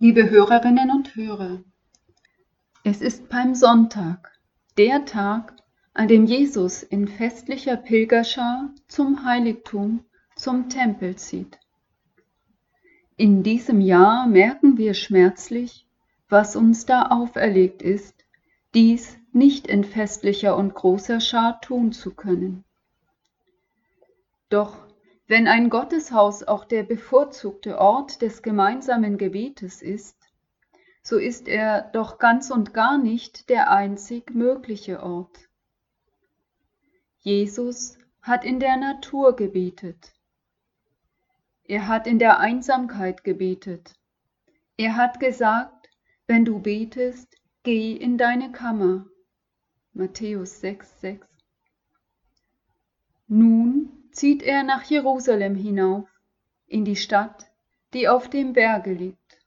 Liebe Hörerinnen und Hörer, es ist Palmsonntag, der Tag, an dem Jesus in festlicher Pilgerschar zum Heiligtum, zum Tempel zieht. In diesem Jahr merken wir schmerzlich, was uns da auferlegt ist, dies nicht in festlicher und großer Schar tun zu können. Doch wenn ein Gotteshaus auch der bevorzugte Ort des gemeinsamen Gebetes ist, so ist er doch ganz und gar nicht der einzig mögliche Ort. Jesus hat in der Natur gebetet. Er hat in der Einsamkeit gebetet. Er hat gesagt, wenn du betest, geh in deine Kammer. Matthäus 6, 6. Nun zieht er nach Jerusalem hinauf, in die Stadt, die auf dem Berge liegt.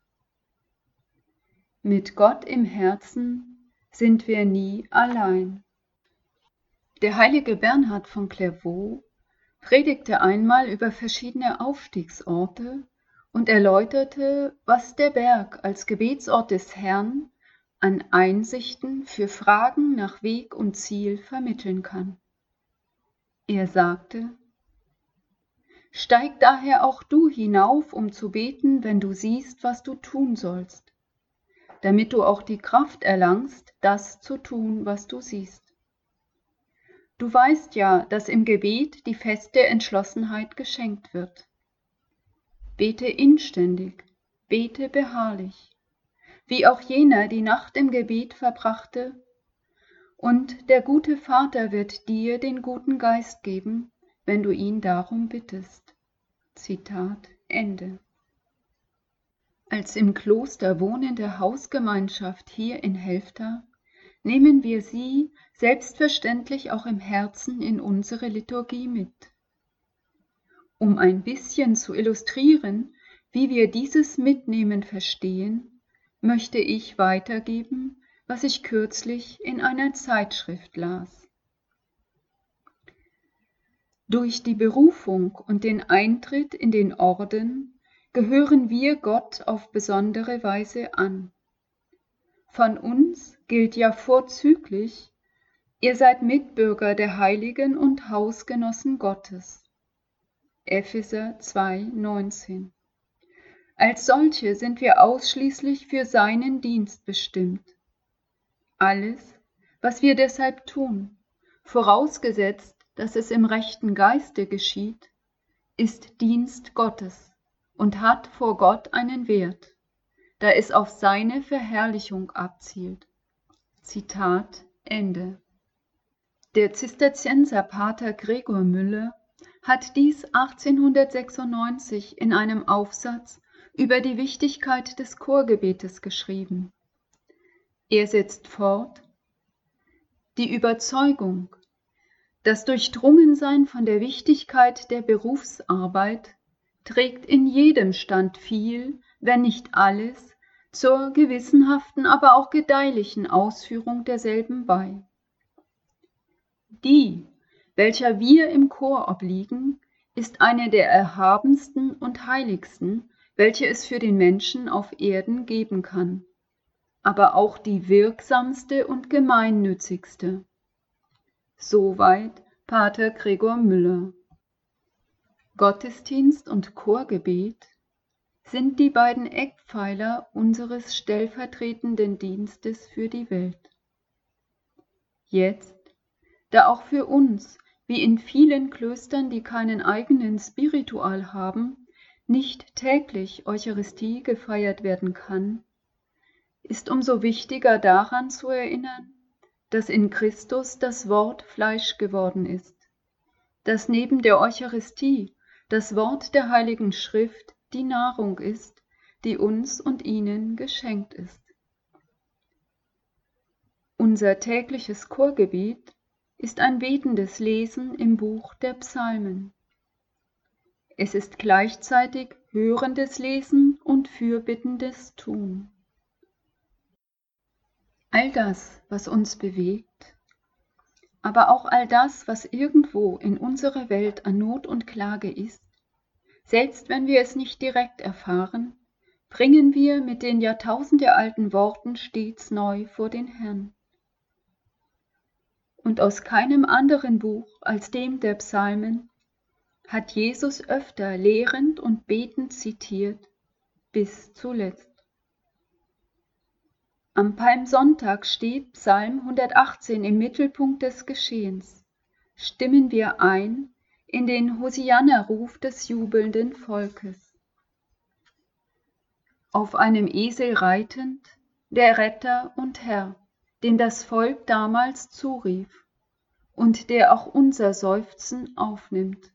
Mit Gott im Herzen sind wir nie allein. Der heilige Bernhard von Clairvaux predigte einmal über verschiedene Aufstiegsorte und erläuterte, was der Berg als Gebetsort des Herrn an Einsichten für Fragen nach Weg und Ziel vermitteln kann. Er sagte, Steig daher auch du hinauf, um zu beten, wenn du siehst, was du tun sollst, damit du auch die Kraft erlangst, das zu tun, was du siehst. Du weißt ja, dass im Gebet die feste Entschlossenheit geschenkt wird. Bete inständig, bete beharrlich, wie auch jener die Nacht im Gebet verbrachte, und der gute Vater wird dir den guten Geist geben, wenn du ihn darum bittest. Zitat Ende. Als im Kloster wohnende Hausgemeinschaft hier in Helfta nehmen wir sie selbstverständlich auch im Herzen in unsere Liturgie mit. Um ein bisschen zu illustrieren, wie wir dieses Mitnehmen verstehen, möchte ich weitergeben, was ich kürzlich in einer Zeitschrift las. Durch die Berufung und den Eintritt in den Orden gehören wir Gott auf besondere Weise an. Von uns gilt ja vorzüglich, ihr seid Mitbürger der Heiligen und Hausgenossen Gottes. Epheser 2,19 Als solche sind wir ausschließlich für seinen Dienst bestimmt. Alles, was wir deshalb tun, vorausgesetzt, dass es im rechten Geiste geschieht, ist Dienst Gottes und hat vor Gott einen Wert, da es auf seine Verherrlichung abzielt. Zitat Ende. Der Zisterzienser Pater Gregor Müller hat dies 1896 in einem Aufsatz über die Wichtigkeit des Chorgebetes geschrieben. Er setzt fort, die Überzeugung, das Durchdrungensein von der Wichtigkeit der Berufsarbeit trägt in jedem Stand viel, wenn nicht alles, zur gewissenhaften, aber auch gedeihlichen Ausführung derselben bei. Die, welcher wir im Chor obliegen, ist eine der erhabensten und heiligsten, welche es für den Menschen auf Erden geben kann, aber auch die wirksamste und gemeinnützigste. Soweit Pater Gregor Müller. Gottesdienst und Chorgebet sind die beiden Eckpfeiler unseres stellvertretenden Dienstes für die Welt. Jetzt, da auch für uns, wie in vielen Klöstern, die keinen eigenen Spiritual haben, nicht täglich Eucharistie gefeiert werden kann, ist umso wichtiger daran zu erinnern, dass in Christus das Wort Fleisch geworden ist, dass neben der Eucharistie das Wort der Heiligen Schrift die Nahrung ist, die uns und ihnen geschenkt ist. Unser tägliches Chorgebet ist ein betendes Lesen im Buch der Psalmen. Es ist gleichzeitig hörendes Lesen und fürbittendes Tun. All das, was uns bewegt, aber auch all das, was irgendwo in unserer Welt an Not und Klage ist, selbst wenn wir es nicht direkt erfahren, bringen wir mit den jahrtausendealten Worten stets neu vor den Herrn. Und aus keinem anderen Buch als dem der Psalmen hat Jesus öfter lehrend und betend zitiert, bis zuletzt. Am Palmsonntag steht Psalm 118 im Mittelpunkt des Geschehens. Stimmen wir ein in den Hosianna-Ruf des jubelnden Volkes auf einem Esel reitend, der Retter und Herr, dem das Volk damals zurief und der auch unser Seufzen aufnimmt.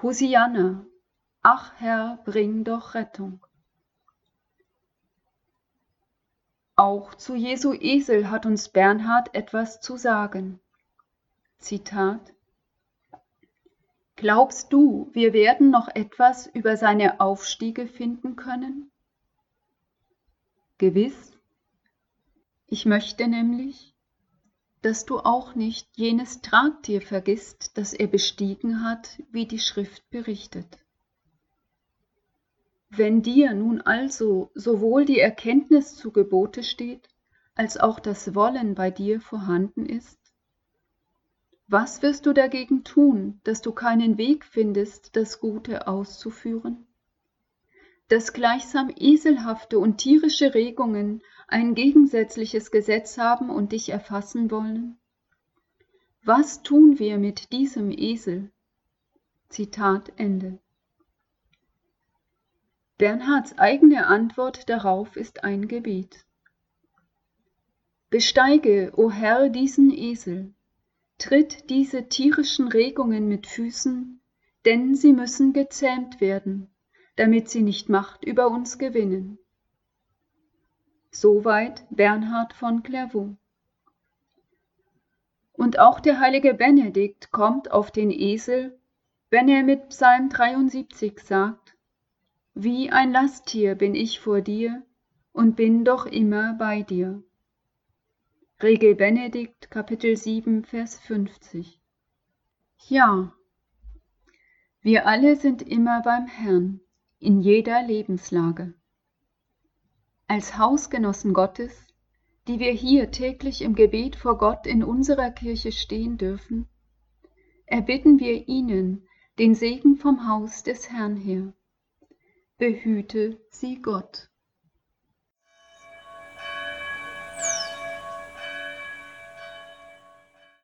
Hosianna, ach Herr, bring doch Rettung. Auch zu Jesu Esel hat uns Bernhard etwas zu sagen. Zitat Glaubst du, wir werden noch etwas über seine Aufstiege finden können? Gewiss, ich möchte nämlich, dass du auch nicht jenes Tragtier vergisst, das er bestiegen hat, wie die Schrift berichtet. Wenn dir nun also sowohl die Erkenntnis zu Gebote steht, als auch das Wollen bei dir vorhanden ist, was wirst du dagegen tun, dass du keinen Weg findest, das Gute auszuführen? dass gleichsam eselhafte und tierische Regungen ein gegensätzliches Gesetz haben und dich erfassen wollen? Was tun wir mit diesem Esel? Zitat Ende. Bernhards eigene Antwort darauf ist ein Gebet. Besteige, o Herr, diesen Esel, tritt diese tierischen Regungen mit Füßen, denn sie müssen gezähmt werden damit sie nicht Macht über uns gewinnen. Soweit Bernhard von Clairvaux. Und auch der heilige Benedikt kommt auf den Esel, wenn er mit Psalm 73 sagt, Wie ein Lasttier bin ich vor dir und bin doch immer bei dir. Regel Benedikt Kapitel 7 Vers 50 Ja, wir alle sind immer beim Herrn in jeder Lebenslage. Als Hausgenossen Gottes, die wir hier täglich im Gebet vor Gott in unserer Kirche stehen dürfen, erbitten wir ihnen den Segen vom Haus des Herrn her. Behüte sie Gott.